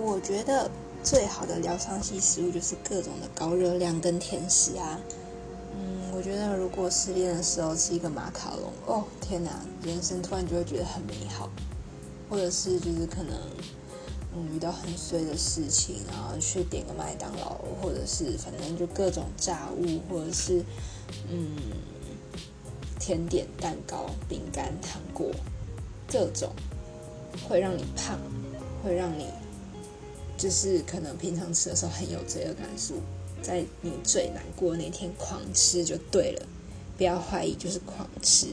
我觉得最好的疗伤系食物就是各种的高热量跟甜食啊。嗯，我觉得如果失恋的时候吃一个马卡龙，哦天哪，人生突然就会觉得很美好。或者是就是可能嗯遇到很衰的事情，然后去点个麦当劳，或者是反正就各种炸物，或者是嗯甜点、蛋糕、饼干、糖果，这种会让你胖，会让你就是可能平常吃的时候很有罪恶感，是在你最难过那天狂吃就对了，不要怀疑，就是狂吃。